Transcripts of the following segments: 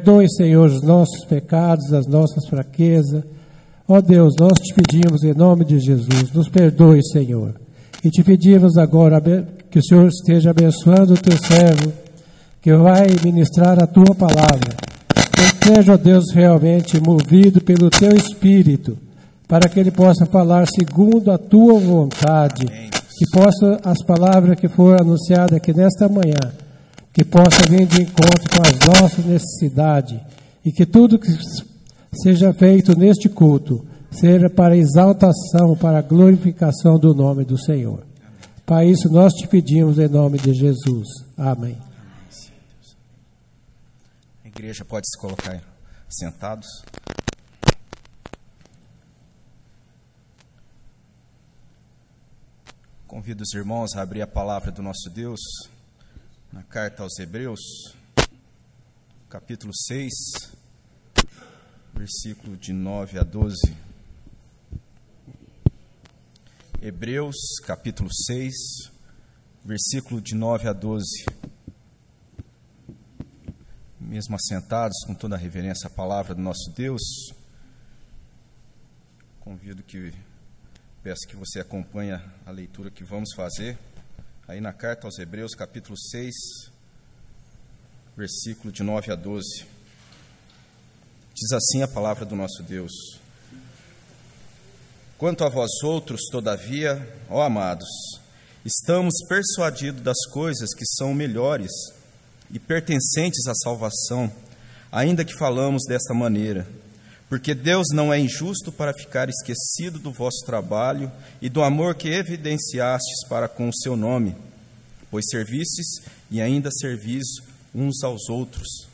Perdoe, Senhor, os nossos pecados, as nossas fraquezas. Ó Deus, nós te pedimos em nome de Jesus, nos perdoe, Senhor. E te pedimos agora que o Senhor esteja abençoando o teu servo, que vai ministrar a tua palavra. Que seja, ó Deus, realmente movido pelo teu espírito, para que ele possa falar segundo a tua vontade. Que possa as palavras que foram anunciadas aqui nesta manhã que possa vir de encontro com as nossas necessidades e que tudo que seja feito neste culto seja para exaltação, para glorificação do nome do Senhor. Para isso nós te pedimos em nome de Jesus. Amém. A igreja pode se colocar sentados. Convido os irmãos a abrir a palavra do nosso Deus na carta aos Hebreus, capítulo 6, versículo de 9 a 12. Hebreus, capítulo 6, versículo de 9 a 12. Mesmo assentados com toda a reverência à palavra do nosso Deus, convido que peço que você acompanhe a leitura que vamos fazer aí na carta aos Hebreus, capítulo 6, versículo de 9 a 12. Diz assim a palavra do nosso Deus: Quanto a vós outros, todavia, ó amados, estamos persuadidos das coisas que são melhores e pertencentes à salvação, ainda que falamos desta maneira. Porque Deus não é injusto para ficar esquecido do vosso trabalho e do amor que evidenciastes para com o seu nome, pois servistes e ainda servis uns aos outros.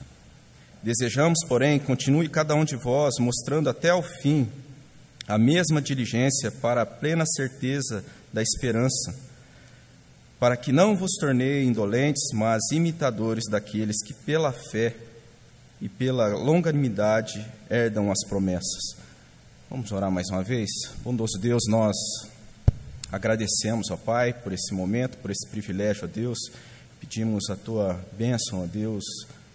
Desejamos, porém, continue cada um de vós mostrando até ao fim a mesma diligência para a plena certeza da esperança, para que não vos tornei indolentes, mas imitadores daqueles que pela fé e pela longanimidade herdam as promessas. Vamos orar mais uma vez? Bondoso Deus, nós agradecemos, ó Pai, por esse momento, por esse privilégio, ó Deus. Pedimos a tua bênção, ó Deus,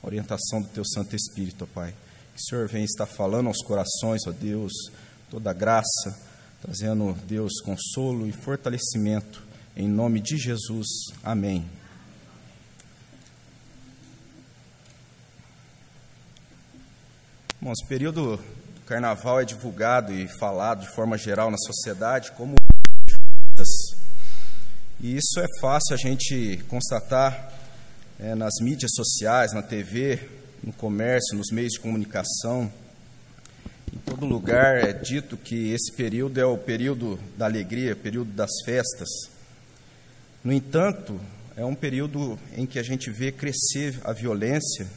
orientação do teu Santo Espírito, ó Pai. Que o Senhor venha estar falando aos corações, ó Deus, toda a graça, trazendo, Deus, consolo e fortalecimento. Em nome de Jesus. Amém. Bom, esse período do carnaval é divulgado e falado de forma geral na sociedade como e isso é fácil a gente constatar é, nas mídias sociais, na TV, no comércio, nos meios de comunicação. Em todo lugar é dito que esse período é o período da alegria, período das festas. No entanto, é um período em que a gente vê crescer a violência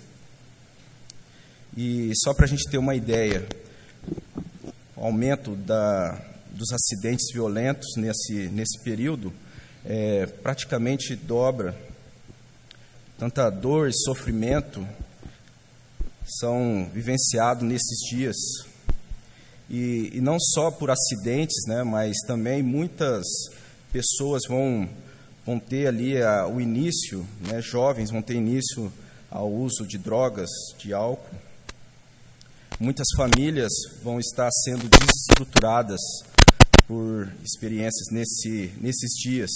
e só para a gente ter uma ideia, o aumento da, dos acidentes violentos nesse, nesse período é, praticamente dobra. Tanta dor e sofrimento são vivenciados nesses dias. E, e não só por acidentes, né, mas também muitas pessoas vão, vão ter ali a, o início, né, jovens vão ter início ao uso de drogas, de álcool. Muitas famílias vão estar sendo desestruturadas por experiências nesse, nesses dias.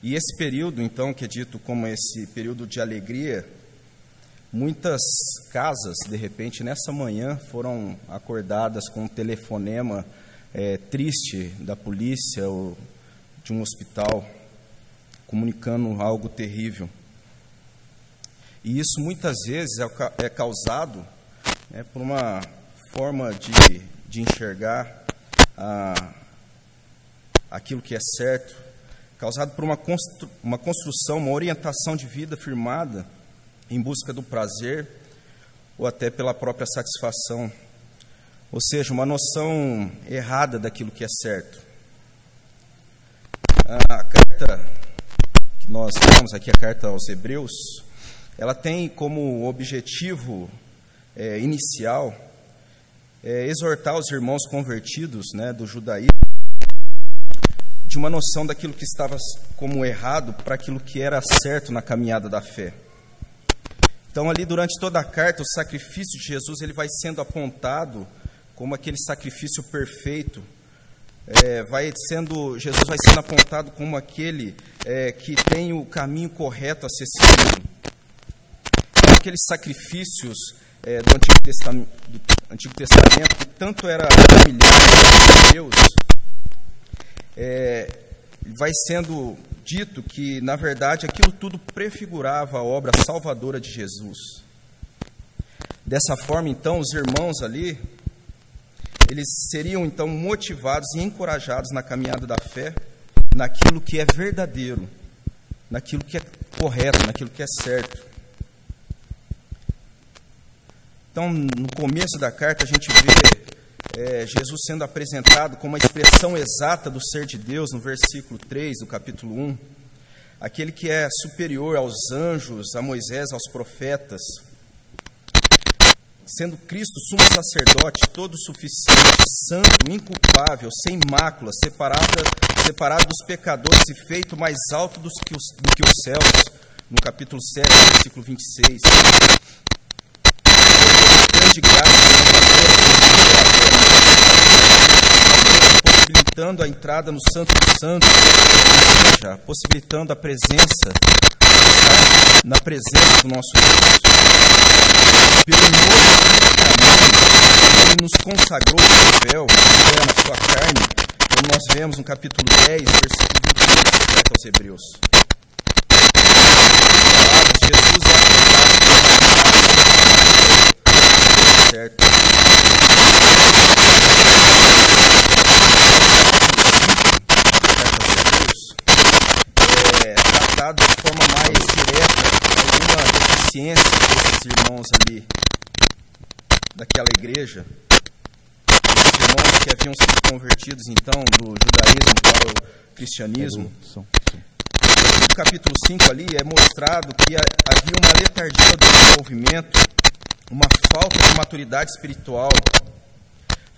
E esse período, então, que é dito como esse período de alegria, muitas casas, de repente, nessa manhã, foram acordadas com um telefonema é, triste da polícia ou de um hospital, comunicando algo terrível. E isso muitas vezes é, é causado né, por uma forma de, de enxergar ah, aquilo que é certo, causado por uma, constru, uma construção, uma orientação de vida firmada em busca do prazer ou até pela própria satisfação, ou seja, uma noção errada daquilo que é certo. A carta que nós temos aqui, a carta aos Hebreus, ela tem como objetivo é, inicial é, exortar os irmãos convertidos né, do judaísmo de uma noção daquilo que estava como errado para aquilo que era certo na caminhada da fé. Então, ali durante toda a carta, o sacrifício de Jesus ele vai sendo apontado como aquele sacrifício perfeito. É, vai sendo Jesus vai sendo apontado como aquele é, que tem o caminho correto a ser seguido. Aqueles sacrifícios é, do, Antigo Testamento, do Antigo Testamento que tanto era familiar a Deus, é, vai sendo dito que, na verdade, aquilo tudo prefigurava a obra salvadora de Jesus. Dessa forma, então, os irmãos ali, eles seriam então motivados e encorajados na caminhada da fé, naquilo que é verdadeiro, naquilo que é correto, naquilo que é certo. Então, no começo da carta, a gente vê é, Jesus sendo apresentado como a expressão exata do ser de Deus, no versículo 3 do capítulo 1. Aquele que é superior aos anjos, a Moisés, aos profetas. Sendo Cristo sumo sacerdote, todo suficiente, santo, inculpável, sem mácula, separado, separado dos pecadores e feito mais alto do que os, do que os céus. No capítulo 7, versículo 26 grande graça possibilitando a entrada no Santo dos Santos, possibilitando a presença, na presença do nosso Deus. Pelo novo caminho, ele nos consagrou o véu, na sua carne, como nós vemos no capítulo 10, versículo 28, aos Hebreus. Jesus é certo. tratado de forma mais direta deficiência desses irmãos ali daquela igreja. Esses irmãos que haviam sido convertidos então do judaísmo para o cristianismo. No capítulo 5 ali é mostrado que havia uma letargia do desenvolvimento, uma falta de maturidade espiritual,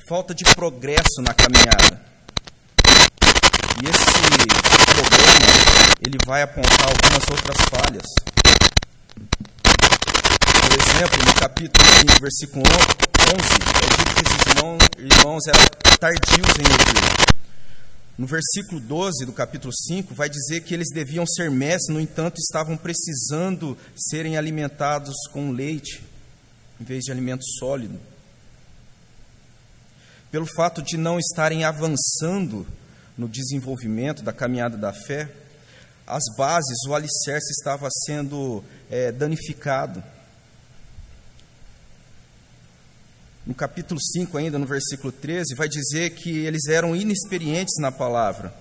falta de progresso na caminhada. E esse problema ele vai apontar algumas outras falhas. Exemplo, no capítulo 5, versículo 11, é dito que esses irmãos, irmãos eram tardios em ouvir. No versículo 12 do capítulo 5, vai dizer que eles deviam ser mestres, no entanto, estavam precisando serem alimentados com leite, em vez de alimento sólido. Pelo fato de não estarem avançando no desenvolvimento da caminhada da fé, as bases, o alicerce estava sendo é, danificado. No capítulo 5, ainda no versículo 13, vai dizer que eles eram inexperientes na palavra.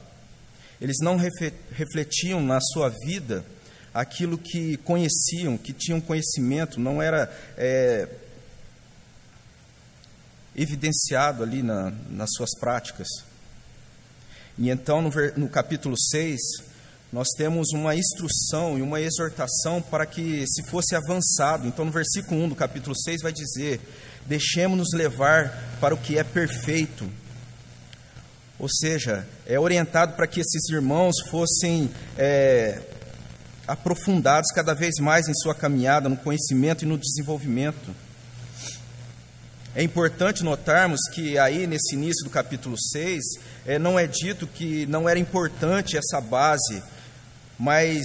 Eles não refletiam na sua vida aquilo que conheciam, que tinham conhecimento, não era é, evidenciado ali na, nas suas práticas. E então, no, no capítulo 6, nós temos uma instrução e uma exortação para que se fosse avançado. Então, no versículo 1 do capítulo 6 vai dizer: Deixemos-nos levar para o que é perfeito. Ou seja, é orientado para que esses irmãos fossem é, aprofundados cada vez mais em sua caminhada, no conhecimento e no desenvolvimento. É importante notarmos que aí nesse início do capítulo 6, é, não é dito que não era importante essa base mas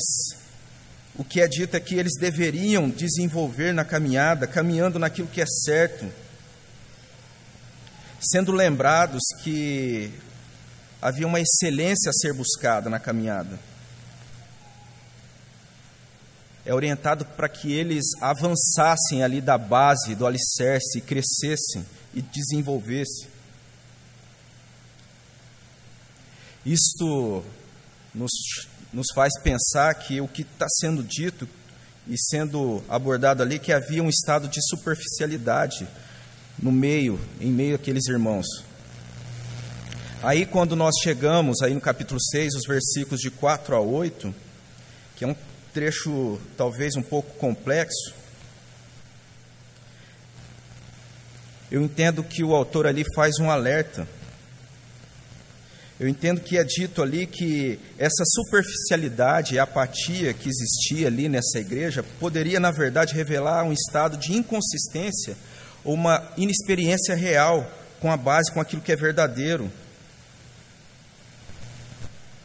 o que é dito é que eles deveriam desenvolver na caminhada, caminhando naquilo que é certo, sendo lembrados que havia uma excelência a ser buscada na caminhada. É orientado para que eles avançassem ali da base, do alicerce, crescessem e desenvolvessem. Isto nos nos faz pensar que o que está sendo dito e sendo abordado ali, que havia um estado de superficialidade no meio, em meio àqueles irmãos. Aí quando nós chegamos aí no capítulo 6, os versículos de 4 a 8, que é um trecho talvez um pouco complexo, eu entendo que o autor ali faz um alerta Eu entendo que é dito ali que essa superficialidade e apatia que existia ali nessa igreja poderia, na verdade, revelar um estado de inconsistência ou uma inexperiência real com a base, com aquilo que é verdadeiro.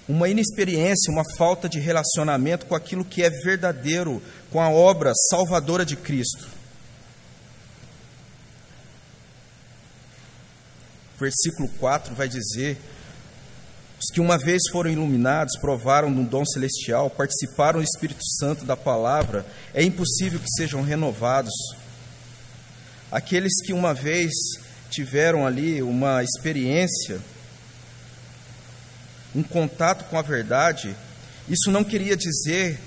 Uma inexperiência, uma falta de relacionamento com aquilo que é verdadeiro, com a obra salvadora de Cristo. Versículo 4 vai dizer os que uma vez foram iluminados, provaram de um dom celestial, participaram do Espírito Santo da palavra, é impossível que sejam renovados. Aqueles que uma vez tiveram ali uma experiência, um contato com a verdade, isso não queria dizer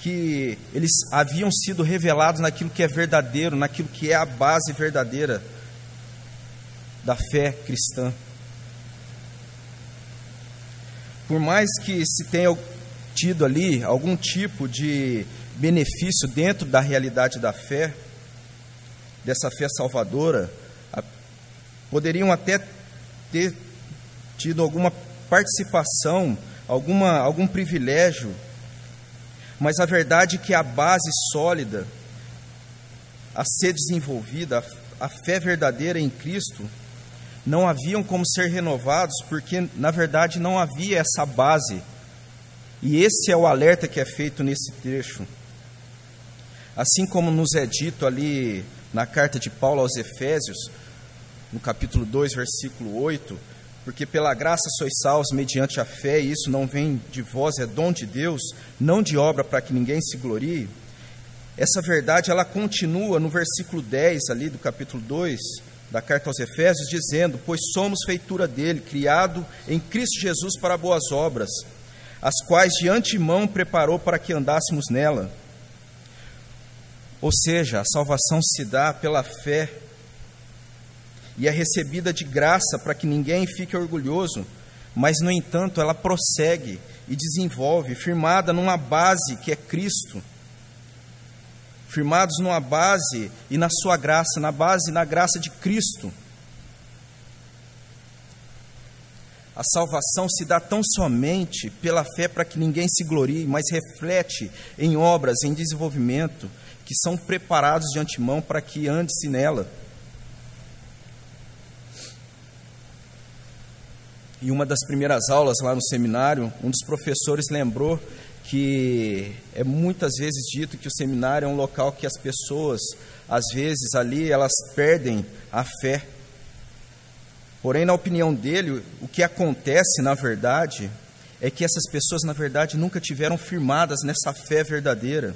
que eles haviam sido revelados naquilo que é verdadeiro, naquilo que é a base verdadeira da fé cristã. Por mais que se tenha tido ali algum tipo de benefício dentro da realidade da fé, dessa fé salvadora, poderiam até ter tido alguma participação, alguma, algum privilégio, mas a verdade é que a base sólida a ser desenvolvida, a fé verdadeira em Cristo, não haviam como ser renovados, porque na verdade não havia essa base. E esse é o alerta que é feito nesse trecho. Assim como nos é dito ali na carta de Paulo aos Efésios, no capítulo 2, versículo 8, porque pela graça sois salvos mediante a fé, e isso não vem de vós, é dom de Deus, não de obra para que ninguém se glorie. Essa verdade ela continua no versículo 10 ali do capítulo 2, da carta aos Efésios, dizendo: Pois somos feitura dele, criado em Cristo Jesus para boas obras, as quais de antemão preparou para que andássemos nela. Ou seja, a salvação se dá pela fé e é recebida de graça para que ninguém fique orgulhoso, mas, no entanto, ela prossegue e desenvolve, firmada numa base que é Cristo firmados numa base e na sua graça, na base e na graça de Cristo. A salvação se dá tão somente pela fé para que ninguém se glorie, mas reflete em obras, em desenvolvimento, que são preparados de antemão para que ande-se nela. Em uma das primeiras aulas lá no seminário, um dos professores lembrou que é muitas vezes dito que o seminário é um local que as pessoas, às vezes ali, elas perdem a fé. Porém, na opinião dele, o que acontece, na verdade, é que essas pessoas, na verdade, nunca tiveram firmadas nessa fé verdadeira.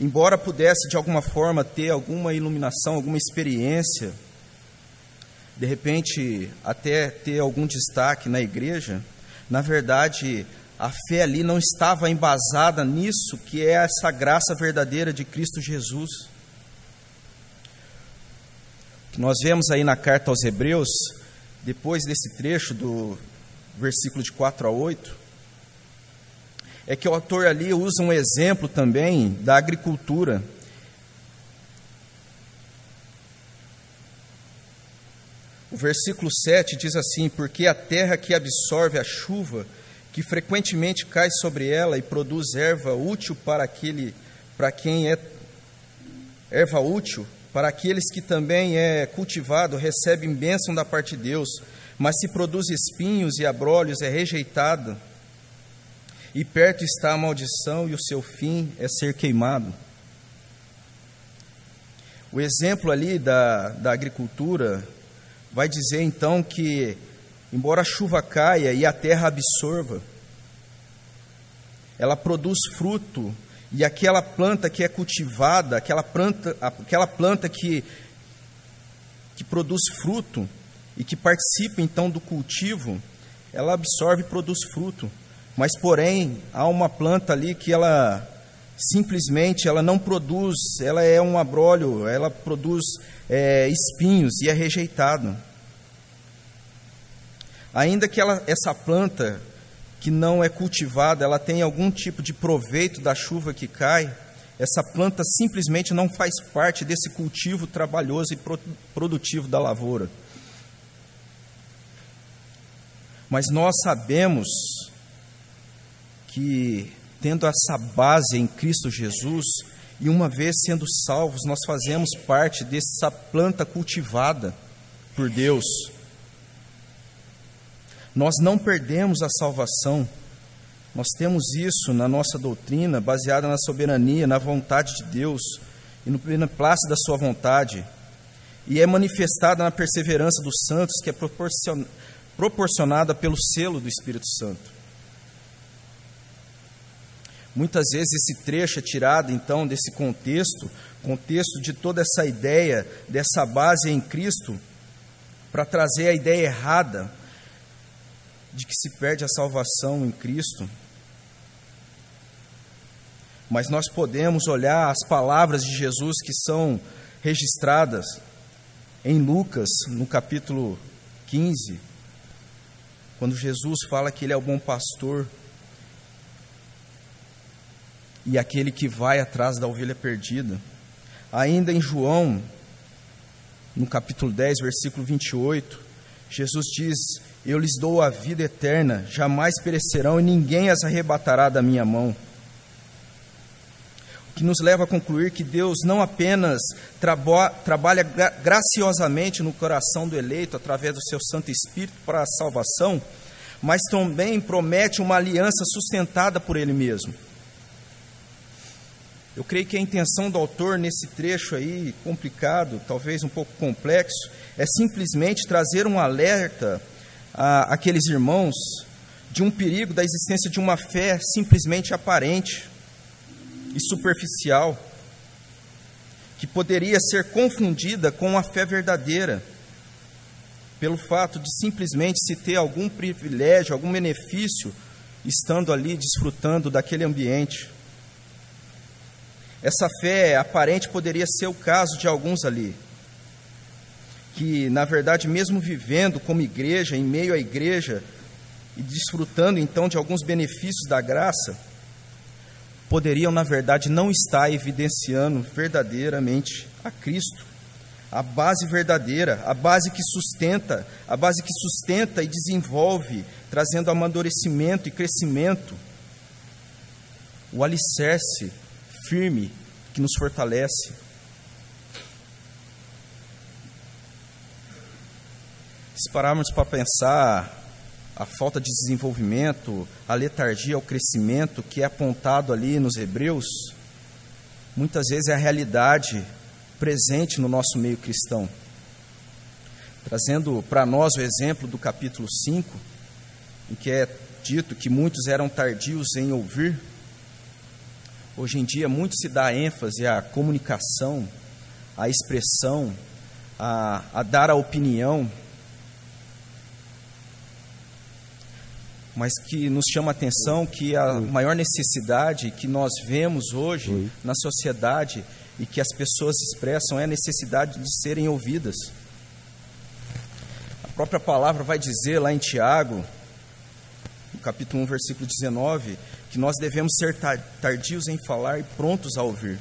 Embora pudesse, de alguma forma, ter alguma iluminação, alguma experiência, de repente, até ter algum destaque na igreja, na verdade, a fé ali não estava embasada nisso, que é essa graça verdadeira de Cristo Jesus. Nós vemos aí na carta aos Hebreus, depois desse trecho do versículo de 4 a 8, é que o autor ali usa um exemplo também da agricultura. O versículo 7 diz assim: Porque a terra que absorve a chuva que frequentemente cai sobre ela e produz erva útil para aquele para quem é erva útil, para aqueles que também é cultivado, recebem bênção da parte de Deus, mas se produz espinhos e abrolhos, é rejeitado, e perto está a maldição, e o seu fim é ser queimado. O exemplo ali da, da agricultura vai dizer então que embora a chuva caia e a terra absorva, ela produz fruto e aquela planta que é cultivada, aquela planta, aquela planta que, que produz fruto e que participa então do cultivo, ela absorve e produz fruto. Mas porém, há uma planta ali que ela simplesmente ela não produz, ela é um abrolho, ela produz é, espinhos e é rejeitado. Ainda que ela, essa planta que não é cultivada, ela tem algum tipo de proveito da chuva que cai, essa planta simplesmente não faz parte desse cultivo trabalhoso e produtivo da lavoura. Mas nós sabemos que, tendo essa base em Cristo Jesus, e uma vez sendo salvos, nós fazemos parte dessa planta cultivada por Deus. Nós não perdemos a salvação. Nós temos isso na nossa doutrina, baseada na soberania, na vontade de Deus e no beneplácito da Sua vontade. E é manifestada na perseverança dos santos, que é proporcionada pelo selo do Espírito Santo. Muitas vezes esse trecho é tirado então desse contexto, contexto de toda essa ideia, dessa base em Cristo, para trazer a ideia errada de que se perde a salvação em Cristo. Mas nós podemos olhar as palavras de Jesus que são registradas em Lucas, no capítulo 15, quando Jesus fala que Ele é o bom pastor e aquele que vai atrás da ovelha perdida. Ainda em João, no capítulo 10, versículo 28, Jesus diz: Eu lhes dou a vida eterna, jamais perecerão e ninguém as arrebatará da minha mão. O que nos leva a concluir que Deus não apenas traba trabalha gra graciosamente no coração do eleito através do seu Santo Espírito para a salvação, mas também promete uma aliança sustentada por Ele mesmo. Eu creio que a intenção do autor nesse trecho aí, complicado, talvez um pouco complexo, é simplesmente trazer um alerta aqueles irmãos de um perigo da existência de uma fé simplesmente aparente e superficial, que poderia ser confundida com a fé verdadeira, pelo fato de simplesmente se ter algum privilégio, algum benefício, estando ali desfrutando daquele ambiente. Essa fé aparente poderia ser o caso de alguns ali, que, na verdade, mesmo vivendo como igreja, em meio à igreja, e desfrutando então de alguns benefícios da graça, poderiam, na verdade, não estar evidenciando verdadeiramente a Cristo, a base verdadeira, a base que sustenta, a base que sustenta e desenvolve, trazendo amadurecimento e crescimento, o alicerce firme que nos fortalece. Se pararmos para pensar a falta de desenvolvimento, a letargia, o crescimento que é apontado ali nos Hebreus, muitas vezes é a realidade presente no nosso meio cristão. Trazendo para nós o exemplo do capítulo 5, em que é dito que muitos eram tardios em ouvir, Hoje em dia, muito se dá ênfase à comunicação, à expressão, a, a dar a opinião, mas que nos chama a atenção que a maior necessidade que nós vemos hoje na sociedade e que as pessoas expressam é a necessidade de serem ouvidas. A própria palavra vai dizer lá em Tiago, no capítulo 1, versículo 19, que nós devemos ser tardios em falar e prontos a ouvir.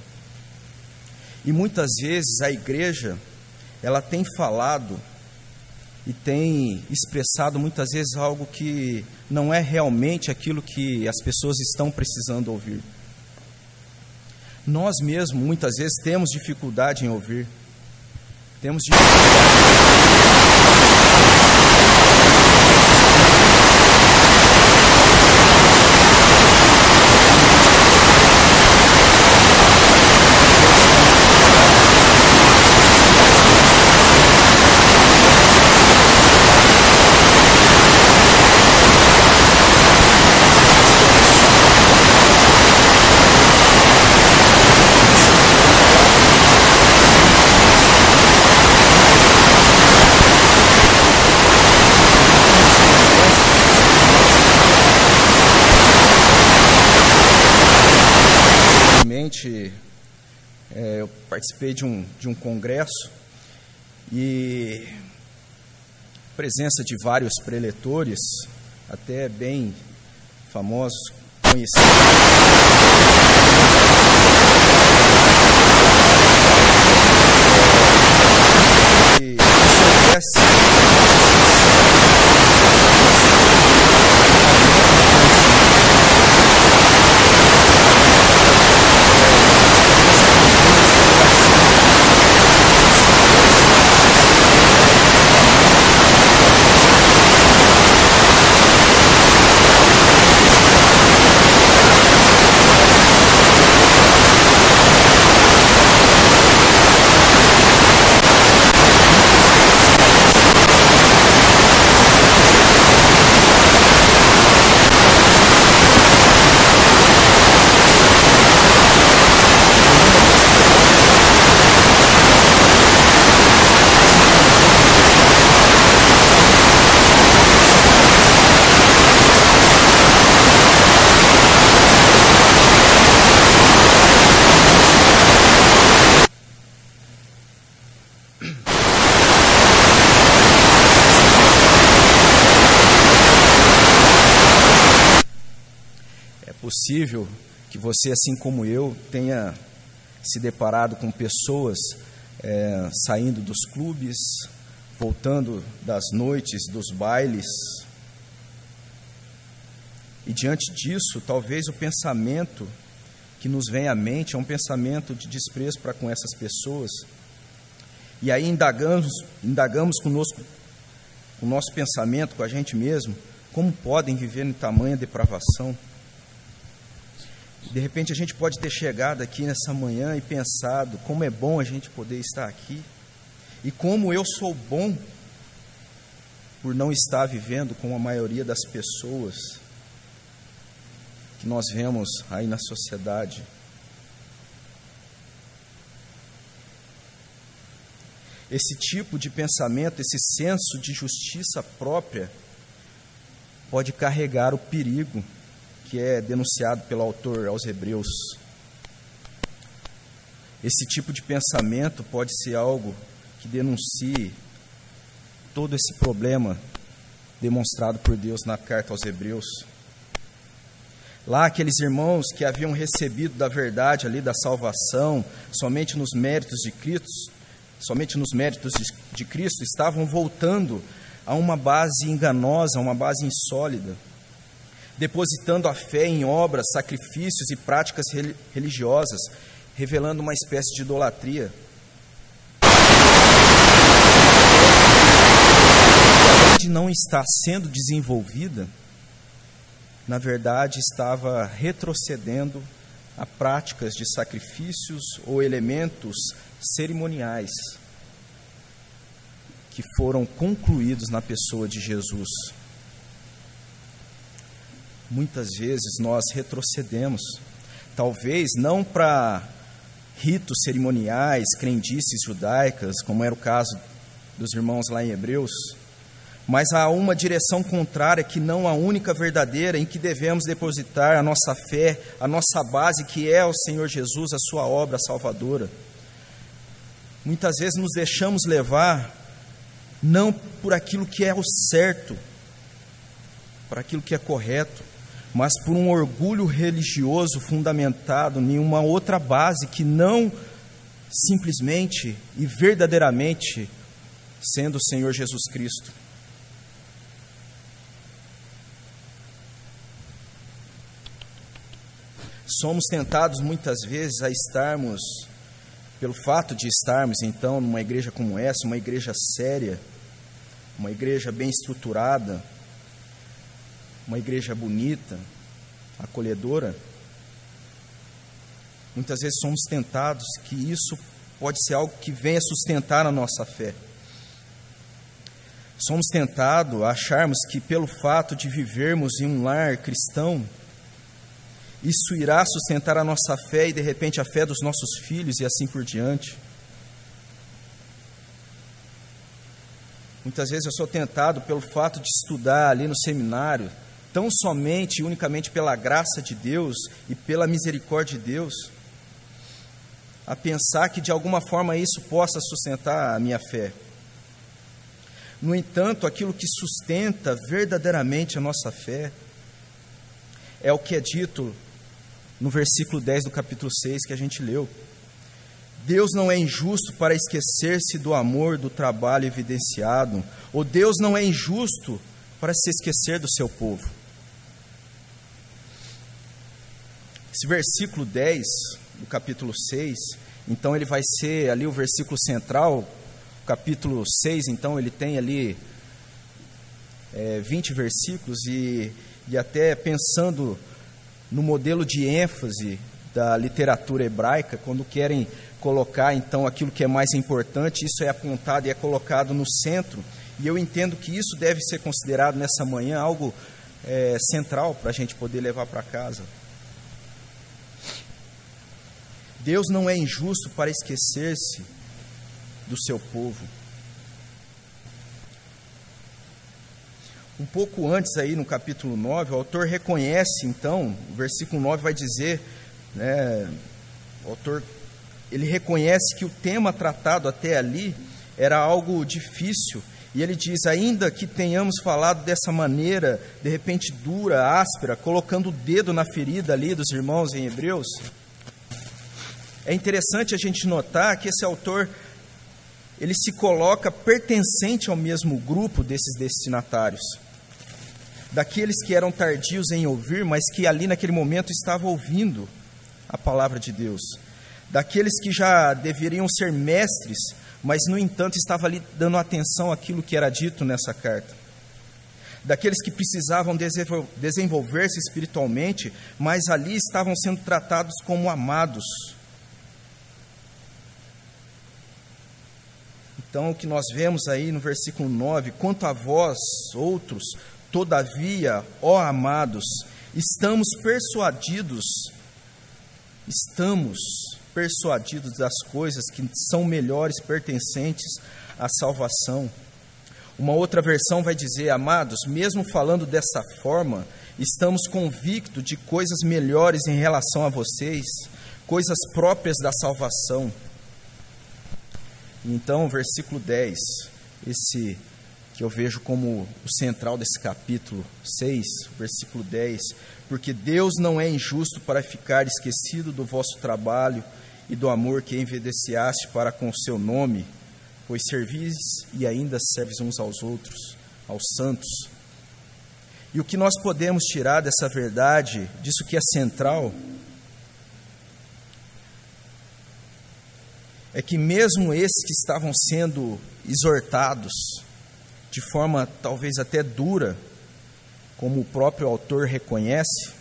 E muitas vezes a igreja, ela tem falado e tem expressado muitas vezes algo que não é realmente aquilo que as pessoas estão precisando ouvir. Nós mesmos muitas vezes temos dificuldade em ouvir. Temos dificuldade é, eu participei de um, de um congresso e presença de vários preletores, até bem famosos, conhecidos. E possível que você, assim como eu, tenha se deparado com pessoas é, saindo dos clubes, voltando das noites, dos bailes. E diante disso, talvez o pensamento que nos vem à mente é um pensamento de desprezo para com essas pessoas. E aí indagamos, indagamos conosco, o nosso pensamento, com a gente mesmo, como podem viver em tamanha depravação. De repente a gente pode ter chegado aqui nessa manhã e pensado como é bom a gente poder estar aqui e como eu sou bom por não estar vivendo com a maioria das pessoas que nós vemos aí na sociedade. Esse tipo de pensamento, esse senso de justiça própria, pode carregar o perigo que é denunciado pelo autor aos Hebreus. Esse tipo de pensamento pode ser algo que denuncie todo esse problema demonstrado por Deus na carta aos Hebreus. Lá, aqueles irmãos que haviam recebido da verdade ali da salvação, somente nos méritos de Cristo, somente nos méritos de, Cristo, estavam voltando a uma base enganosa, a uma base insólida depositando a fé em obras, sacrifícios e práticas religiosas, revelando uma espécie de idolatria. De não estar sendo desenvolvida, na verdade estava retrocedendo a práticas de sacrifícios ou elementos cerimoniais que foram concluídos na pessoa de Jesus muitas vezes nós retrocedemos. Talvez não para ritos cerimoniais, crendices judaicas, como era o caso dos irmãos lá em Hebreus, mas há uma direção contrária que não a única verdadeira em que devemos depositar a nossa fé, a nossa base, que é o Senhor Jesus, a sua obra salvadora. Muitas vezes nos deixamos levar não por aquilo que é o certo, por aquilo que é correto, mas por um orgulho religioso fundamentado em uma outra base que não simplesmente e verdadeiramente sendo o Senhor Jesus Cristo. Somos tentados muitas vezes a estarmos, pelo fato de estarmos então numa igreja como essa, uma igreja séria, uma igreja bem estruturada, uma igreja bonita, acolhedora, muitas vezes somos tentados que isso pode ser algo que venha sustentar a nossa fé. Somos tentados a acharmos que, pelo fato de vivermos em um lar cristão, isso irá sustentar a nossa fé e, de repente, a fé dos nossos filhos e assim por diante. Muitas vezes eu sou tentado pelo fato de estudar ali no seminário, tão somente e unicamente pela graça de Deus e pela misericórdia de Deus, a pensar que de alguma forma isso possa sustentar a minha fé. No entanto, aquilo que sustenta verdadeiramente a nossa fé é o que é dito no versículo 10 do capítulo 6 que a gente leu. Deus não é injusto para esquecer-se do amor, do trabalho evidenciado, ou Deus não é injusto para se esquecer do seu povo. Esse versículo 10 do capítulo 6, então ele vai ser ali o versículo central. Capítulo 6, então, ele tem ali é, 20 versículos e, e até pensando no modelo de ênfase da literatura hebraica, quando querem colocar então aquilo que é mais importante, isso é apontado e é colocado no centro. E eu entendo que isso deve ser considerado nessa manhã algo é, central para a gente poder levar para casa. Deus não é injusto para esquecer-se do seu povo. Um pouco antes aí no capítulo 9, o autor reconhece então, o versículo 9 vai dizer, né, o autor ele reconhece que o tema tratado até ali era algo difícil E ele diz: ainda que tenhamos falado dessa maneira, de repente dura, áspera, colocando o dedo na ferida ali dos irmãos em Hebreus, é interessante a gente notar que esse autor ele se coloca pertencente ao mesmo grupo desses destinatários, daqueles que eram tardios em ouvir, mas que ali naquele momento estavam ouvindo a palavra de Deus, daqueles que já deveriam ser mestres mas no entanto estava ali dando atenção àquilo que era dito nessa carta. Daqueles que precisavam desenvolver-se espiritualmente, mas ali estavam sendo tratados como amados. Então, o que nós vemos aí no versículo 9: quanto a vós, outros, todavia, ó amados, estamos persuadidos, estamos persuadidos das coisas que são melhores pertencentes à salvação. Uma outra versão vai dizer, amados, mesmo falando dessa forma, estamos convictos de coisas melhores em relação a vocês, coisas próprias da salvação. Então, versículo 10, esse que eu vejo como o central desse capítulo 6, versículo 10, porque Deus não é injusto para ficar esquecido do vosso trabalho e do amor que envedeciaste para com o seu nome, pois servis e ainda serves uns aos outros, aos santos. E o que nós podemos tirar dessa verdade, disso que é central, é que mesmo esses que estavam sendo exortados de forma talvez até dura, como o próprio autor reconhece,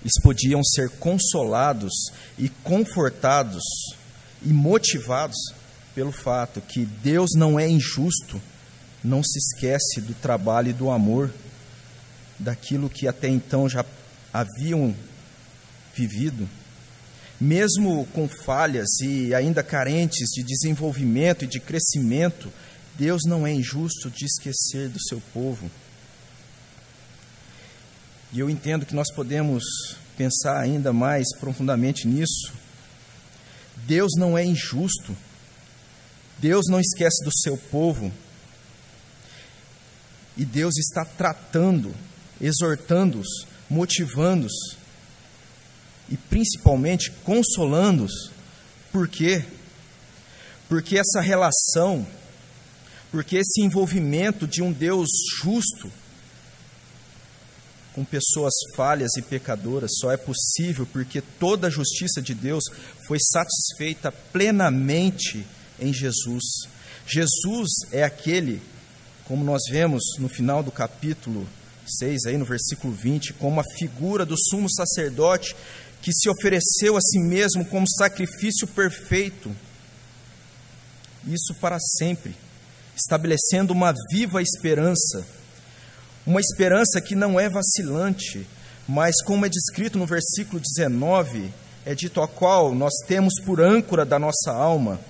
eles podiam ser consolados e confortados e motivados pelo fato que Deus não é injusto, não se esquece do trabalho e do amor, daquilo que até então já haviam vivido. Mesmo com falhas e ainda carentes de desenvolvimento e de crescimento, Deus não é injusto de esquecer do seu povo. E eu entendo que nós podemos pensar ainda mais profundamente nisso. Deus não é injusto. Deus não esquece do seu povo. E Deus está tratando, exortando-os, motivando-os e principalmente consolando-os. Por quê? Porque essa relação, porque esse envolvimento de um Deus justo, com pessoas falhas e pecadoras só é possível porque toda a justiça de Deus foi satisfeita plenamente em Jesus. Jesus é aquele, como nós vemos no final do capítulo 6, aí no versículo 20, como a figura do sumo sacerdote que se ofereceu a si mesmo como sacrifício perfeito, isso para sempre, estabelecendo uma viva esperança uma esperança que não é vacilante, mas como é descrito no versículo 19, é dito a qual nós temos por âncora da nossa alma,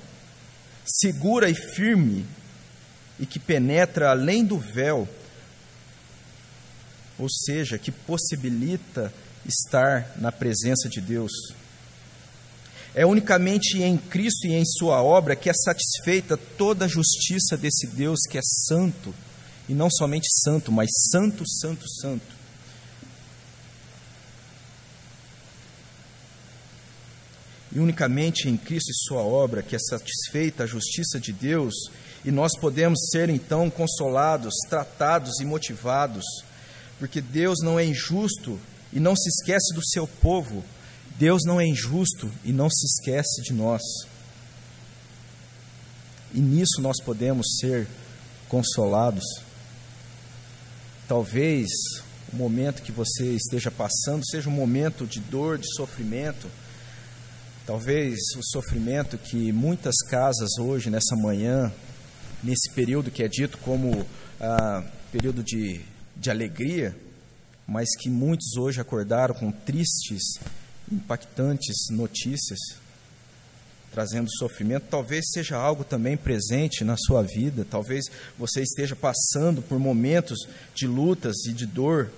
segura e firme, e que penetra além do véu, ou seja, que possibilita estar na presença de Deus. É unicamente em Cristo e em Sua obra que é satisfeita toda a justiça desse Deus que é santo e não somente santo, mas santo, santo, santo. E unicamente em Cristo e Sua obra que é satisfeita a justiça de Deus, e nós podemos ser então consolados, tratados e motivados, porque Deus não é injusto e não se esquece do seu povo, Deus não é injusto e não se esquece de nós. E nisso nós podemos ser consolados. Talvez o momento que você esteja passando seja um momento de dor, de sofrimento. Talvez o sofrimento que muitas casas hoje, nessa manhã, nesse período que é dito como ah, período de, de alegria, mas que muitos hoje acordaram com tristes, impactantes notícias trazendo sofrimento, talvez seja algo também presente na sua vida, talvez você esteja passando por momentos de lutas e de dor.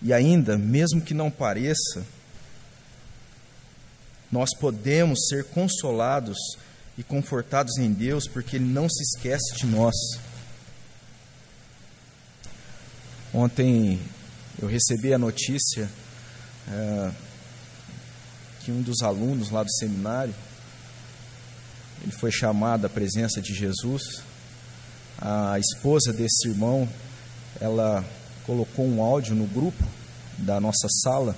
E ainda, mesmo que não pareça, nós podemos ser consolados e confortados em Deus, porque Ele não se esquece de nós. Ontem eu recebi a notícia é, que um dos alunos lá do seminário ele foi chamado à presença de Jesus. A esposa desse irmão, ela colocou um áudio no grupo da nossa sala,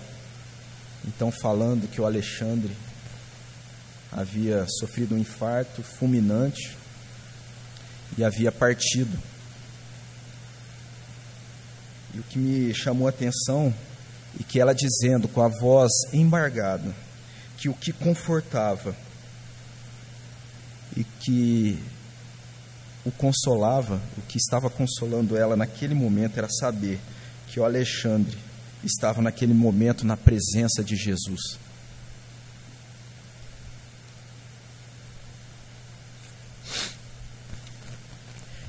então falando que o Alexandre havia sofrido um infarto fulminante e havia partido. E o que me chamou a atenção e que ela dizendo com a voz embargada que o que confortava e que o consolava, o que estava consolando ela naquele momento era saber que o Alexandre estava naquele momento na presença de Jesus.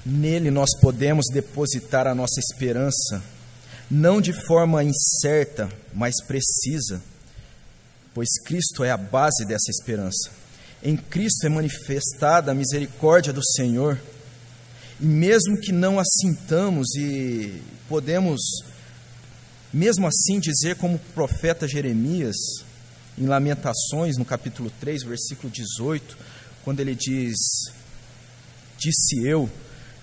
Nele nós podemos depositar a nossa esperança, não de forma incerta, mas precisa, pois Cristo é a base dessa esperança. Em Cristo é manifestada a misericórdia do Senhor, e mesmo que não a sintamos, e podemos, mesmo assim, dizer como o profeta Jeremias, em Lamentações, no capítulo 3, versículo 18, quando ele diz: Disse eu,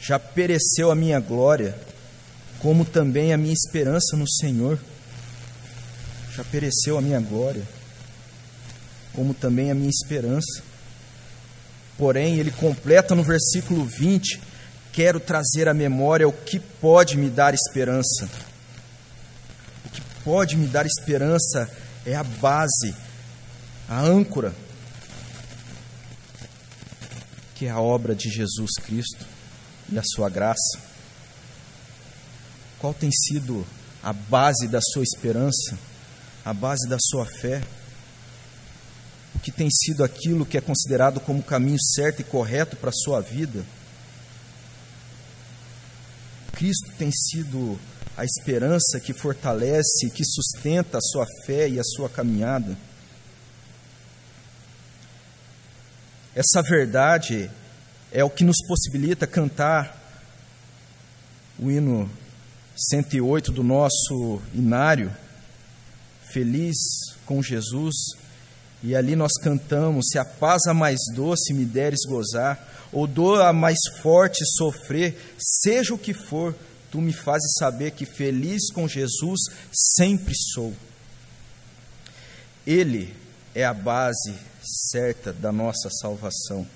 já pereceu a minha glória, como também a minha esperança no Senhor. Já pereceu a minha glória, como também a minha esperança. Porém, ele completa no versículo 20: Quero trazer à memória o que pode me dar esperança. O que pode me dar esperança é a base, a âncora, que é a obra de Jesus Cristo e a sua graça? Qual tem sido a base da sua esperança, a base da sua fé? O que tem sido aquilo que é considerado como o caminho certo e correto para a sua vida? Cristo tem sido a esperança que fortalece, que sustenta a sua fé e a sua caminhada. Essa verdade é o que nos possibilita cantar o hino 108 do nosso inário, Feliz com Jesus, e ali nós cantamos: Se a paz a mais doce me deres gozar, ou dor a mais forte sofrer, seja o que for, tu me fazes saber que feliz com Jesus sempre sou. Ele é a base certa da nossa salvação.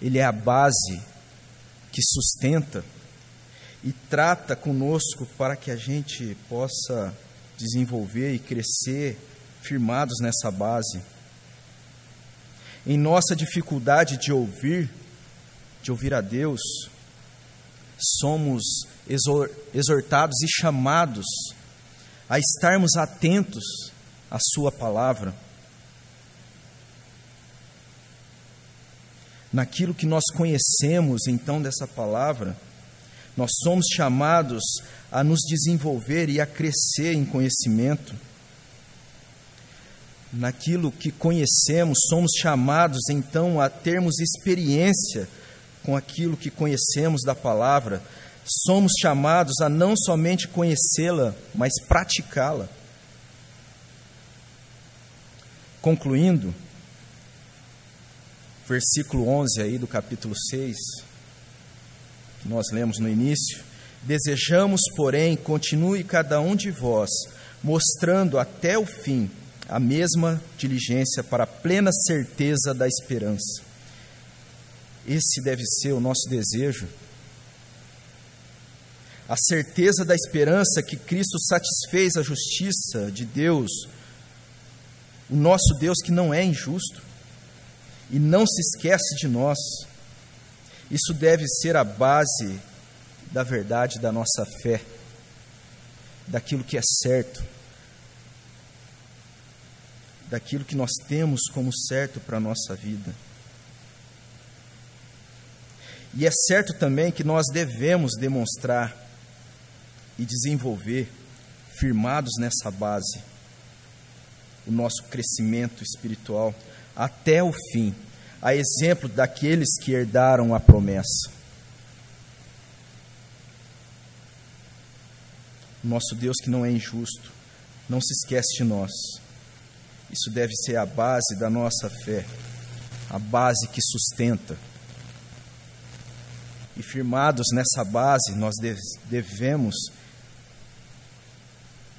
Ele é a base que sustenta e trata conosco para que a gente possa desenvolver e crescer firmados nessa base. Em nossa dificuldade de ouvir, de ouvir a Deus, somos exortados e chamados a estarmos atentos à Sua palavra naquilo que nós conhecemos então dessa palavra, nós somos chamados a nos desenvolver e a crescer em conhecimento. Naquilo que conhecemos, somos chamados então a termos experiência com aquilo que conhecemos da palavra. Somos chamados a não somente conhecê-la, mas praticá-la. Concluindo, versículo 11 aí do capítulo 6, que nós lemos no início. Desejamos, porém, continue cada um de vós, mostrando até o fim a mesma diligência para a plena certeza da esperança. Esse deve ser o nosso desejo. A certeza da esperança que Cristo satisfez a justiça de Deus, o nosso Deus que não é injusto e não se esquece de nós. Isso deve ser a base da verdade da nossa fé, daquilo que é certo, daquilo que nós temos como certo para a nossa vida. E é certo também que nós devemos demonstrar e desenvolver, firmados nessa base, o nosso crescimento espiritual até o fim, a exemplo daqueles que herdaram a promessa. Nosso Deus que não é injusto, não se esquece de nós. Isso deve ser a base da nossa fé, a base que sustenta. E firmados nessa base, nós devemos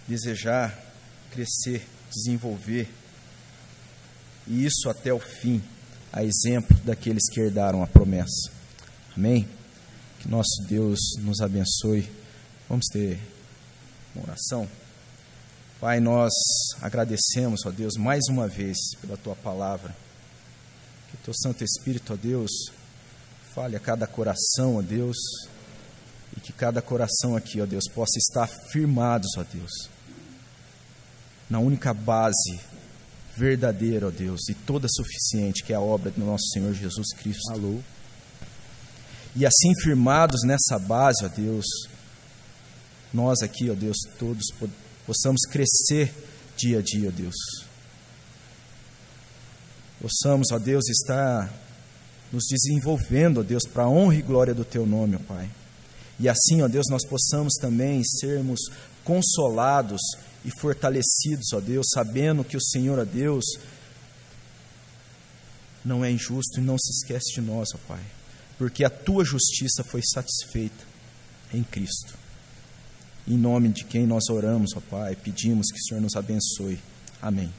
desejar crescer, desenvolver, e isso até o fim, a exemplo daqueles que herdaram a promessa. Amém? Que nosso Deus nos abençoe. Vamos ter uma oração? Pai, nós agradecemos, ó Deus, mais uma vez pela tua palavra. Que o teu Santo Espírito, ó Deus, fale a cada coração, ó Deus, e que cada coração aqui, ó Deus, possa estar firmados, ó Deus, na única base verdadeira, ó Deus, e toda suficiente, que é a obra do nosso Senhor Jesus Cristo. Alô. E assim firmados nessa base, ó Deus, nós aqui, ó Deus, todos possamos crescer dia a dia, ó Deus. Possamos, ó Deus, estar nos desenvolvendo, ó Deus, para a honra e glória do Teu nome, ó Pai. E assim, ó Deus, nós possamos também sermos consolados e fortalecidos, ó Deus, sabendo que o Senhor, ó Deus, não é injusto e não se esquece de nós, ó Pai, porque a tua justiça foi satisfeita em Cristo. Em nome de quem nós oramos, ó Pai, pedimos que o Senhor nos abençoe. Amém.